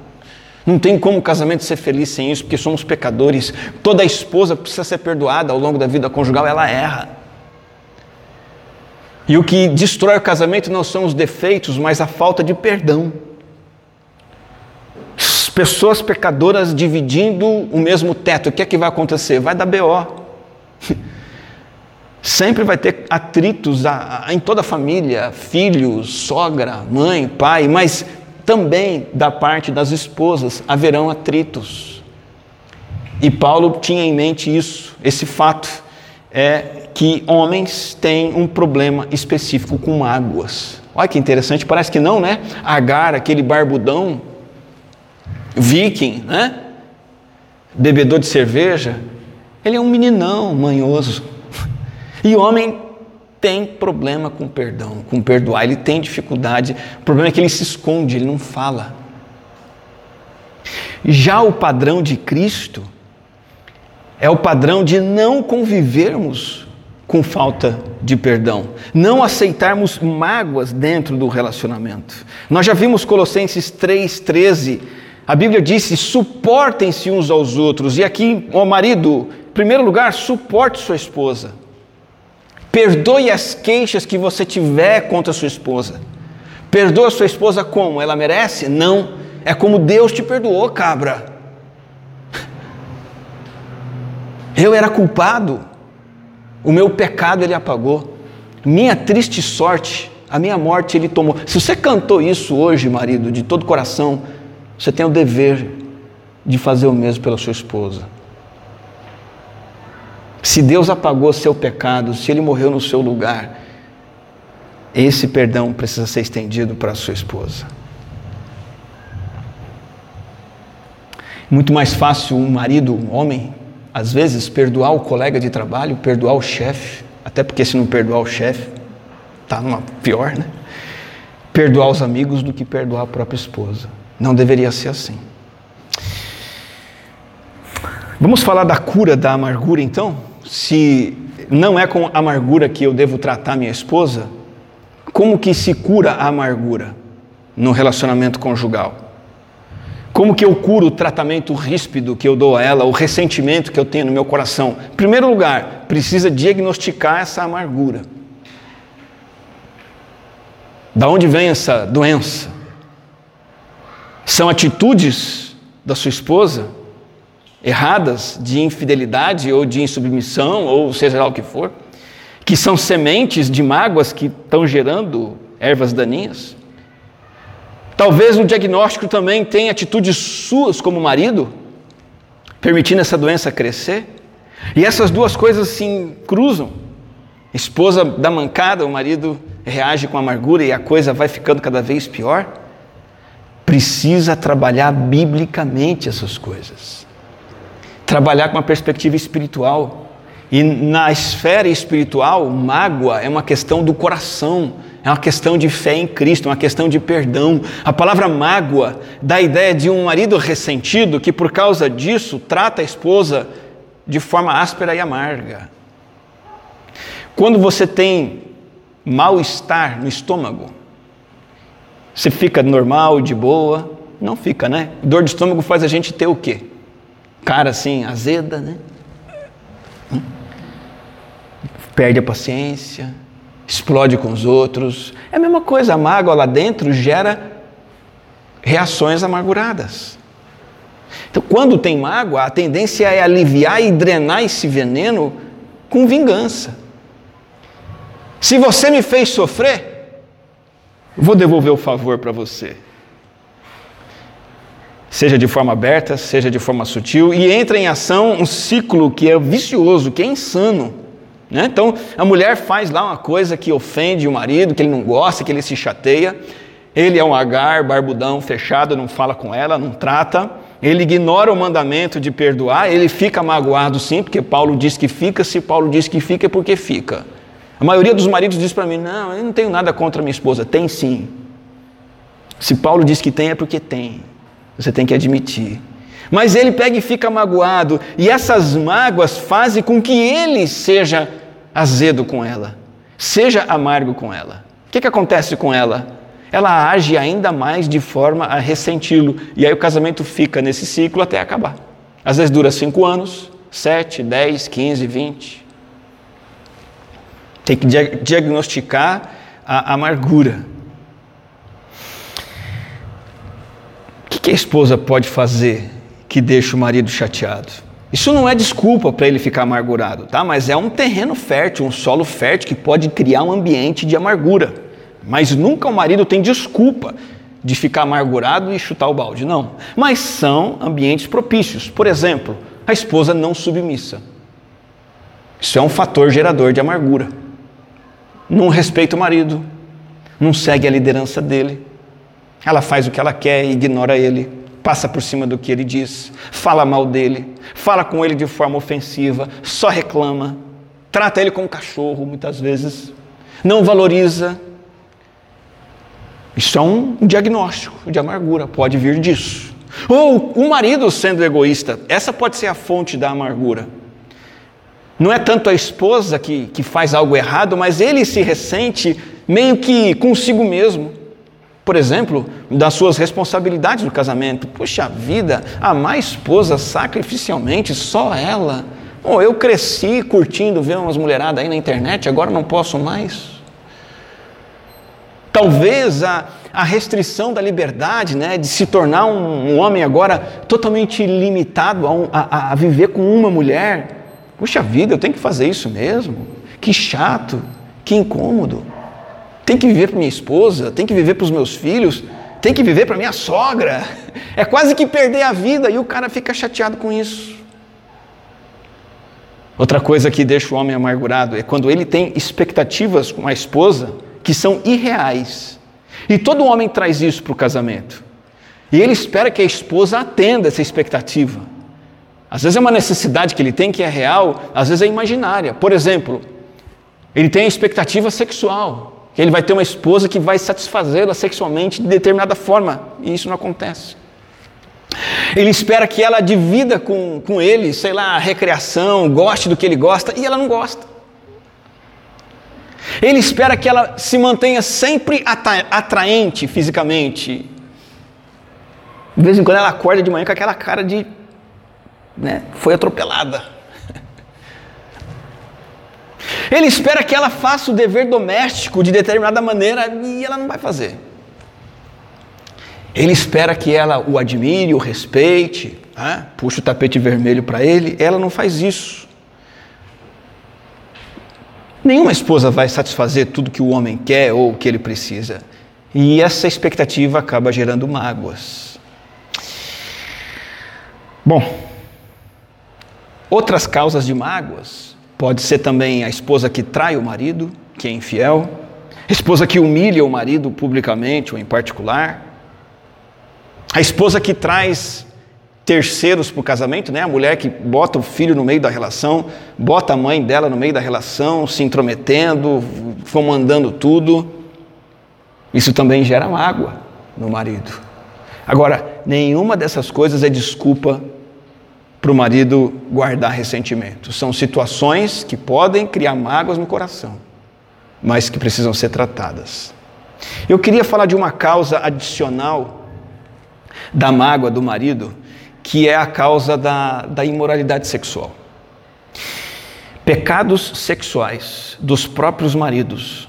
Speaker 1: Não tem como o casamento ser feliz sem isso, porque somos pecadores. Toda esposa precisa ser perdoada ao longo da vida conjugal, ela erra. E o que destrói o casamento não são os defeitos, mas a falta de perdão. Pessoas pecadoras dividindo o mesmo teto, o que é que vai acontecer? Vai dar BO. Sempre vai ter atritos em toda a família, filhos, sogra, mãe, pai, mas também da parte das esposas haverão atritos. E Paulo tinha em mente isso, esse fato é que homens têm um problema específico com mágoas. Olha que interessante, parece que não, né? Agar, aquele barbudão, viking, né? Bebedor de cerveja, ele é um meninão manhoso. E homem tem problema com perdão, com perdoar, ele tem dificuldade. O problema é que ele se esconde, ele não fala. Já o padrão de Cristo é o padrão de não convivermos com falta de perdão, não aceitarmos mágoas dentro do relacionamento. Nós já vimos Colossenses 3,13. A Bíblia disse: suportem-se uns aos outros. E aqui, ó marido, em primeiro lugar, suporte sua esposa. Perdoe as queixas que você tiver contra sua esposa. Perdoa sua esposa como? Ela merece? Não. É como Deus te perdoou, cabra. Eu era culpado. O meu pecado ele apagou. Minha triste sorte, a minha morte ele tomou. Se você cantou isso hoje, marido, de todo coração, você tem o dever de fazer o mesmo pela sua esposa. Se Deus apagou seu pecado, se ele morreu no seu lugar, esse perdão precisa ser estendido para a sua esposa. Muito mais fácil um marido, um homem, às vezes, perdoar o colega de trabalho, perdoar o chefe, até porque se não perdoar o chefe, está numa pior, né? Perdoar os amigos do que perdoar a própria esposa. Não deveria ser assim. Vamos falar da cura da amargura então? Se não é com amargura que eu devo tratar minha esposa, como que se cura a amargura no relacionamento conjugal? Como que eu curo o tratamento ríspido que eu dou a ela, o ressentimento que eu tenho no meu coração? Em primeiro lugar, precisa diagnosticar essa amargura. Da onde vem essa doença? São atitudes da sua esposa erradas de infidelidade ou de insubmissão, ou seja lá o que for, que são sementes de mágoas que estão gerando ervas daninhas? Talvez o diagnóstico também tenha atitudes suas como marido, permitindo essa doença crescer. E essas duas coisas se cruzam. esposa dá mancada, o marido reage com amargura e a coisa vai ficando cada vez pior. Precisa trabalhar biblicamente essas coisas. Trabalhar com uma perspectiva espiritual. E na esfera espiritual, mágoa é uma questão do coração, é uma questão de fé em Cristo, uma questão de perdão. A palavra mágoa dá a ideia de um marido ressentido que, por causa disso, trata a esposa de forma áspera e amarga. Quando você tem mal-estar no estômago, você fica normal, de boa? Não fica, né? Dor de estômago faz a gente ter o quê? Cara assim, azeda, né? Hum? Perde a paciência, explode com os outros. É a mesma coisa, a mágoa lá dentro gera reações amarguradas. Então, quando tem mágoa, a tendência é aliviar e drenar esse veneno com vingança. Se você me fez sofrer, vou devolver o favor para você. Seja de forma aberta, seja de forma sutil, e entra em ação um ciclo que é vicioso, que é insano. Né? Então, a mulher faz lá uma coisa que ofende o marido, que ele não gosta, que ele se chateia. Ele é um agar, barbudão, fechado, não fala com ela, não trata. Ele ignora o mandamento de perdoar, ele fica magoado sim, porque Paulo diz que fica, se Paulo diz que fica é porque fica. A maioria dos maridos diz para mim: não, eu não tenho nada contra minha esposa. Tem sim. Se Paulo diz que tem, é porque tem. Você tem que admitir. Mas ele pega e fica magoado, e essas mágoas fazem com que ele seja azedo com ela, seja amargo com ela. O que, que acontece com ela? Ela age ainda mais de forma a ressenti-lo, e aí o casamento fica nesse ciclo até acabar. Às vezes dura cinco anos, sete, dez, quinze, vinte. Tem que diagnosticar a amargura. O que a esposa pode fazer que deixa o marido chateado. Isso não é desculpa para ele ficar amargurado, tá? Mas é um terreno fértil, um solo fértil que pode criar um ambiente de amargura. Mas nunca o marido tem desculpa de ficar amargurado e chutar o balde, não. Mas são ambientes propícios. Por exemplo, a esposa não submissa. Isso é um fator gerador de amargura. Não respeita o marido, não segue a liderança dele. Ela faz o que ela quer e ignora ele passa por cima do que ele diz, fala mal dele, fala com ele de forma ofensiva, só reclama, trata ele como cachorro muitas vezes, não valoriza. Isso é um diagnóstico de amargura, pode vir disso. Ou o marido sendo egoísta, essa pode ser a fonte da amargura. Não é tanto a esposa que, que faz algo errado, mas ele se ressente meio que consigo mesmo por exemplo, das suas responsabilidades no casamento. Puxa vida, amar a esposa sacrificialmente, só ela. Oh, eu cresci curtindo ver umas mulheradas aí na internet, agora não posso mais. Talvez a, a restrição da liberdade, né, de se tornar um, um homem agora totalmente limitado a, um, a, a viver com uma mulher. Puxa vida, eu tenho que fazer isso mesmo? Que chato, que incômodo. Tem que viver para minha esposa, tem que viver para os meus filhos, tem que viver para minha sogra. É quase que perder a vida e o cara fica chateado com isso. Outra coisa que deixa o homem amargurado é quando ele tem expectativas com a esposa que são irreais. E todo homem traz isso para o casamento. E ele espera que a esposa atenda essa expectativa. Às vezes é uma necessidade que ele tem que é real, às vezes é imaginária. Por exemplo, ele tem a expectativa sexual, que ele vai ter uma esposa que vai satisfazê-la sexualmente de determinada forma, e isso não acontece. Ele espera que ela divida com, com ele, sei lá, recreação, goste do que ele gosta, e ela não gosta. Ele espera que ela se mantenha sempre atraente fisicamente. De vez em quando ela acorda de manhã com aquela cara de. Né, foi atropelada. Ele espera que ela faça o dever doméstico de determinada maneira e ela não vai fazer. Ele espera que ela o admire, o respeite, né? puxa o tapete vermelho para ele. Ela não faz isso. Nenhuma esposa vai satisfazer tudo que o homem quer ou que ele precisa. E essa expectativa acaba gerando mágoas. Bom, outras causas de mágoas pode ser também a esposa que trai o marido, que é infiel, a esposa que humilha o marido publicamente ou em particular, a esposa que traz terceiros para o casamento, né? a mulher que bota o filho no meio da relação, bota a mãe dela no meio da relação, se intrometendo, comandando tudo. Isso também gera mágoa no marido. Agora, nenhuma dessas coisas é desculpa para o marido guardar ressentimento. São situações que podem criar mágoas no coração, mas que precisam ser tratadas. Eu queria falar de uma causa adicional da mágoa do marido, que é a causa da, da imoralidade sexual. Pecados sexuais dos próprios maridos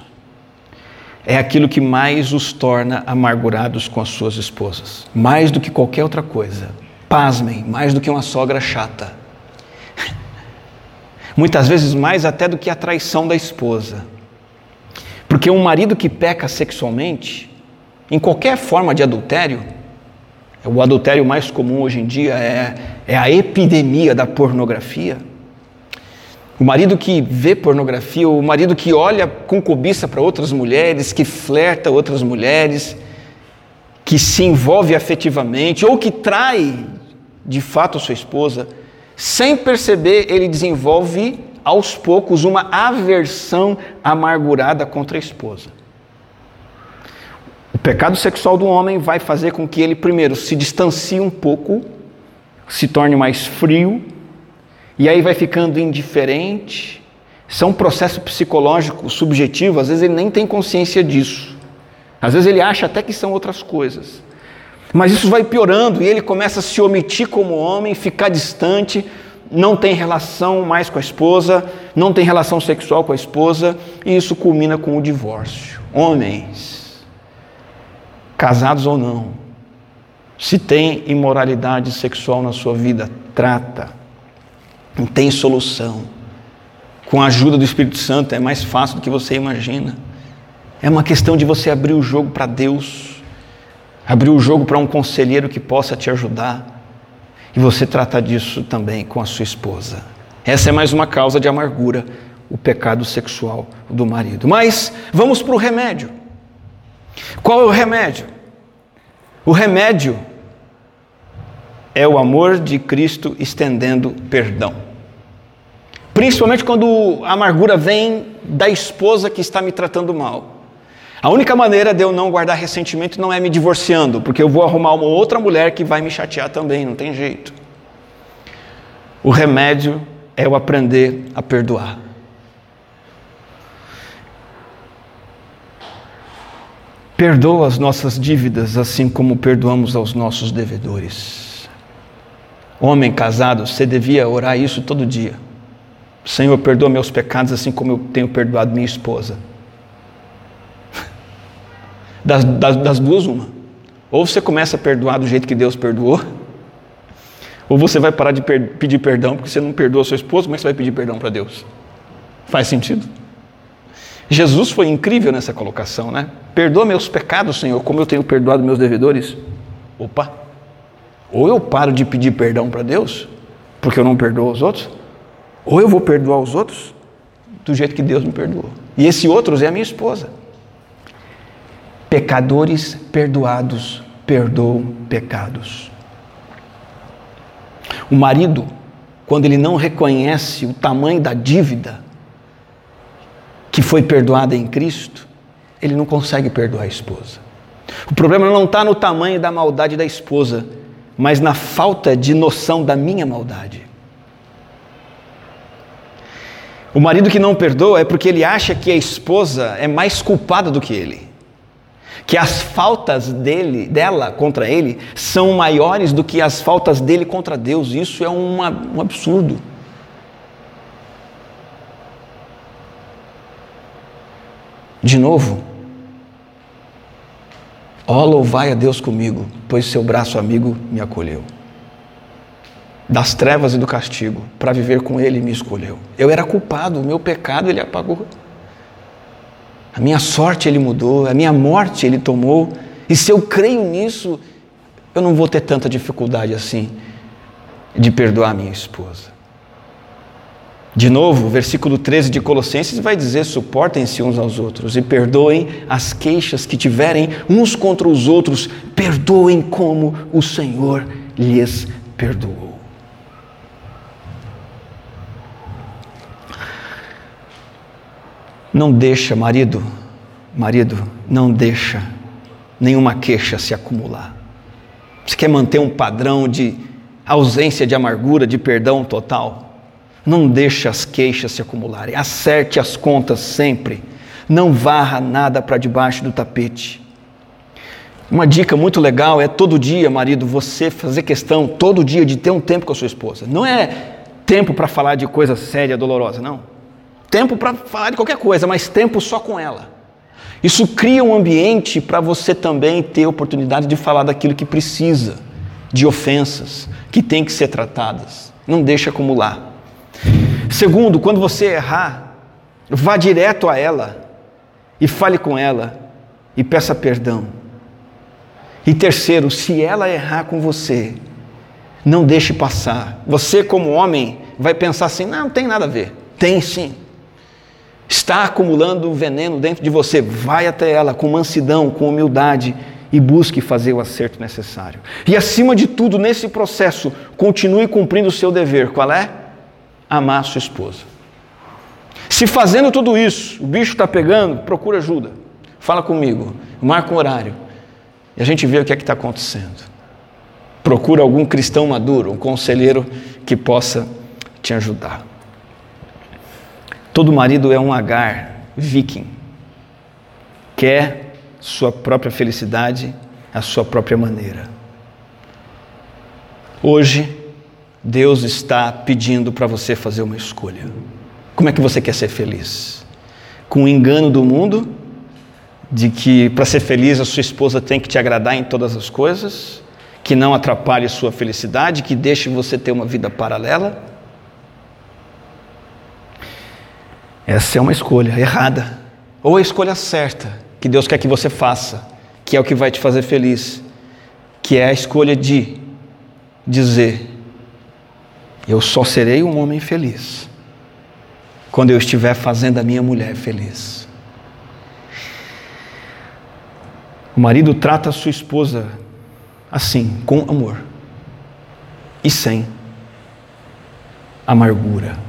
Speaker 1: é aquilo que mais os torna amargurados com as suas esposas, mais do que qualquer outra coisa. Pasmem, mais do que uma sogra chata. Muitas vezes mais até do que a traição da esposa. Porque um marido que peca sexualmente, em qualquer forma de adultério, o adultério mais comum hoje em dia é, é a epidemia da pornografia. O marido que vê pornografia, o marido que olha com cobiça para outras mulheres, que flerta outras mulheres, que se envolve afetivamente ou que trai de fato sua esposa, sem perceber, ele desenvolve aos poucos uma aversão amargurada contra a esposa. O pecado sexual do homem vai fazer com que ele, primeiro, se distancie um pouco, se torne mais frio, e aí vai ficando indiferente. Isso é um processo psicológico subjetivo, às vezes ele nem tem consciência disso. Às vezes ele acha até que são outras coisas. Mas isso vai piorando e ele começa a se omitir como homem, ficar distante, não tem relação mais com a esposa, não tem relação sexual com a esposa, e isso culmina com o divórcio. Homens, casados ou não, se tem imoralidade sexual na sua vida, trata. Não tem solução. Com a ajuda do Espírito Santo é mais fácil do que você imagina. É uma questão de você abrir o jogo para Deus, abrir o jogo para um conselheiro que possa te ajudar. E você trata disso também com a sua esposa. Essa é mais uma causa de amargura, o pecado sexual do marido. Mas vamos para o remédio. Qual é o remédio? O remédio é o amor de Cristo estendendo perdão. Principalmente quando a amargura vem da esposa que está me tratando mal. A única maneira de eu não guardar ressentimento não é me divorciando, porque eu vou arrumar uma outra mulher que vai me chatear também, não tem jeito. O remédio é eu aprender a perdoar. Perdoa as nossas dívidas, assim como perdoamos aos nossos devedores. Homem casado, você devia orar isso todo dia. Senhor, perdoa meus pecados, assim como eu tenho perdoado minha esposa. Das, das, das duas, uma. Ou você começa a perdoar do jeito que Deus perdoou, ou você vai parar de per pedir perdão porque você não perdoa como é que você vai pedir perdão para Deus? Faz sentido? Jesus foi incrível nessa colocação, né? Perdoa meus pecados, Senhor, como eu tenho perdoado meus devedores. Opa! Ou eu paro de pedir perdão para Deus, porque eu não perdoo os outros, ou eu vou perdoar os outros do jeito que Deus me perdoou. E esse outros é a minha esposa. Pecadores perdoados perdoam pecados. O marido, quando ele não reconhece o tamanho da dívida que foi perdoada em Cristo, ele não consegue perdoar a esposa. O problema não está no tamanho da maldade da esposa, mas na falta de noção da minha maldade. O marido que não perdoa é porque ele acha que a esposa é mais culpada do que ele. Que as faltas dele, dela contra ele são maiores do que as faltas dele contra Deus. Isso é um absurdo. De novo, ó, louvai a Deus comigo, pois seu braço amigo me acolheu das trevas e do castigo, para viver com Ele me escolheu. Eu era culpado, o meu pecado Ele apagou. A minha sorte Ele mudou, a minha morte Ele tomou. E se eu creio nisso, eu não vou ter tanta dificuldade assim de perdoar minha esposa. De novo, o versículo 13 de Colossenses vai dizer: suportem-se uns aos outros e perdoem as queixas que tiverem uns contra os outros, perdoem como o Senhor lhes perdoou. Não deixa, marido, marido, não deixa nenhuma queixa se acumular. Você quer manter um padrão de ausência de amargura, de perdão total? Não deixa as queixas se acumularem. Acerte as contas sempre. Não varra nada para debaixo do tapete. Uma dica muito legal é todo dia, marido, você fazer questão todo dia de ter um tempo com a sua esposa. Não é tempo para falar de coisa séria, dolorosa, não tempo para falar de qualquer coisa, mas tempo só com ela. Isso cria um ambiente para você também ter oportunidade de falar daquilo que precisa, de ofensas que tem que ser tratadas. Não deixe acumular. Segundo, quando você errar, vá direto a ela e fale com ela e peça perdão. E terceiro, se ela errar com você, não deixe passar. Você, como homem, vai pensar assim: não, não tem nada a ver. Tem sim está acumulando veneno dentro de você, vai até ela com mansidão, com humildade e busque fazer o acerto necessário. E acima de tudo, nesse processo, continue cumprindo o seu dever. Qual é? Amar sua esposa. Se fazendo tudo isso, o bicho está pegando, procura ajuda. Fala comigo, marca um horário. E a gente vê o que é que está acontecendo. Procura algum cristão maduro, um conselheiro que possa te ajudar. Todo marido é um agar viking. Quer sua própria felicidade à sua própria maneira. Hoje, Deus está pedindo para você fazer uma escolha. Como é que você quer ser feliz? Com o engano do mundo, de que para ser feliz a sua esposa tem que te agradar em todas as coisas, que não atrapalhe sua felicidade, que deixe você ter uma vida paralela? Essa é uma escolha errada, ou a escolha certa, que Deus quer que você faça, que é o que vai te fazer feliz, que é a escolha de dizer: Eu só serei um homem feliz quando eu estiver fazendo a minha mulher feliz. O marido trata a sua esposa assim, com amor e sem amargura.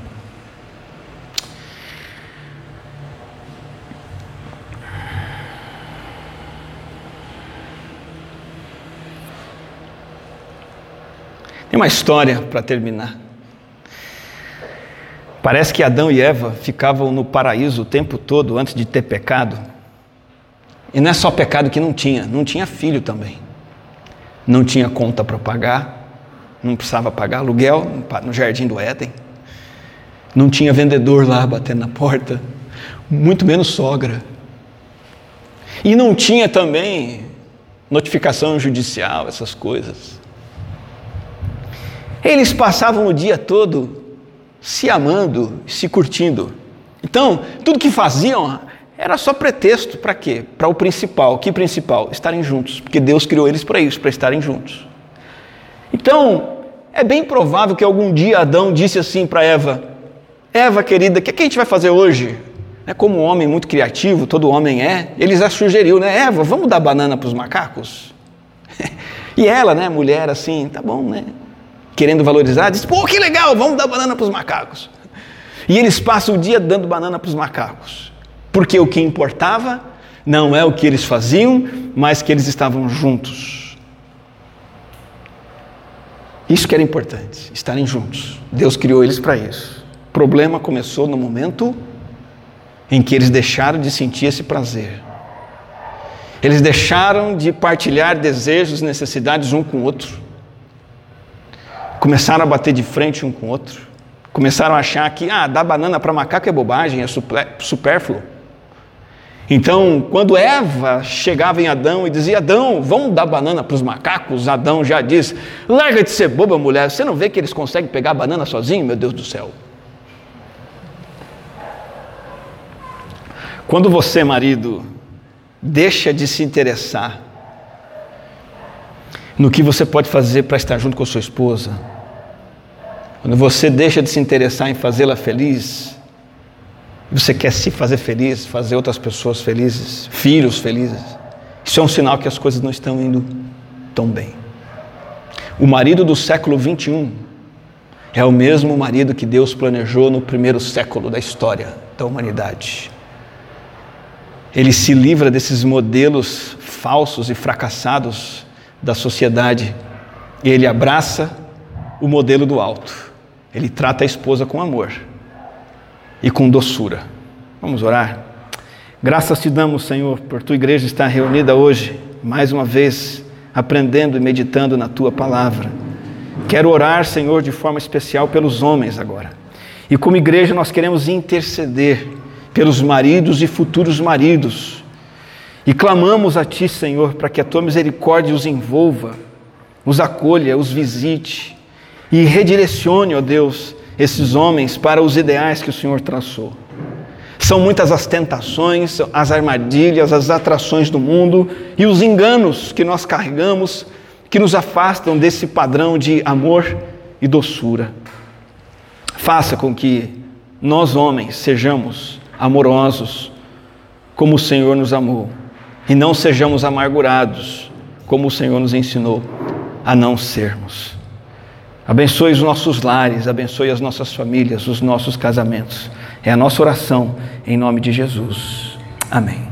Speaker 1: Tem uma história para terminar. Parece que Adão e Eva ficavam no paraíso o tempo todo antes de ter pecado. E não é só pecado que não tinha, não tinha filho também. Não tinha conta para pagar, não precisava pagar aluguel no jardim do Éden. Não tinha vendedor lá batendo na porta, muito menos sogra. E não tinha também notificação judicial, essas coisas. Eles passavam o dia todo se amando, se curtindo. Então, tudo que faziam era só pretexto para quê? Para o principal. Que principal? Estarem juntos, porque Deus criou eles para isso, para estarem juntos. Então, é bem provável que algum dia Adão disse assim para Eva: Eva, querida, o que, é que a gente vai fazer hoje? É como um homem muito criativo, todo homem é, ele já sugeriu, né? Eva, vamos dar banana para os macacos? e ela, né, mulher assim, tá bom, né? Querendo valorizar, disse: pô, que legal, vamos dar banana para os macacos. E eles passam o dia dando banana para os macacos. Porque o que importava não é o que eles faziam, mas que eles estavam juntos. Isso que era importante, estarem juntos. Deus criou eles para isso. O problema começou no momento em que eles deixaram de sentir esse prazer. Eles deixaram de partilhar desejos, necessidades um com o outro. Começaram a bater de frente um com o outro. Começaram a achar que, ah, dar banana para macaco é bobagem, é supérfluo. Então, quando Eva chegava em Adão e dizia: Adão, vamos dar banana para os macacos, Adão já diz: larga de ser boba, mulher, você não vê que eles conseguem pegar banana sozinho, meu Deus do céu. Quando você, marido, deixa de se interessar no que você pode fazer para estar junto com a sua esposa, quando você deixa de se interessar em fazê-la feliz, você quer se fazer feliz, fazer outras pessoas felizes, filhos felizes. Isso é um sinal que as coisas não estão indo tão bem. O marido do século 21 é o mesmo marido que Deus planejou no primeiro século da história da humanidade. Ele se livra desses modelos falsos e fracassados da sociedade e ele abraça o modelo do alto. Ele trata a esposa com amor e com doçura. Vamos orar? Graças te damos, Senhor, por tua igreja estar reunida hoje, mais uma vez, aprendendo e meditando na tua palavra. Quero orar, Senhor, de forma especial pelos homens agora. E como igreja nós queremos interceder pelos maridos e futuros maridos. E clamamos a Ti, Senhor, para que a Tua misericórdia os envolva, os acolha, os visite e redirecione, ó Deus, esses homens para os ideais que o Senhor traçou. São muitas as tentações, as armadilhas, as atrações do mundo e os enganos que nós carregamos que nos afastam desse padrão de amor e doçura. Faça com que nós, homens, sejamos amorosos como o Senhor nos amou e não sejamos amargurados como o Senhor nos ensinou a não sermos. Abençoe os nossos lares, abençoe as nossas famílias, os nossos casamentos. É a nossa oração em nome de Jesus. Amém.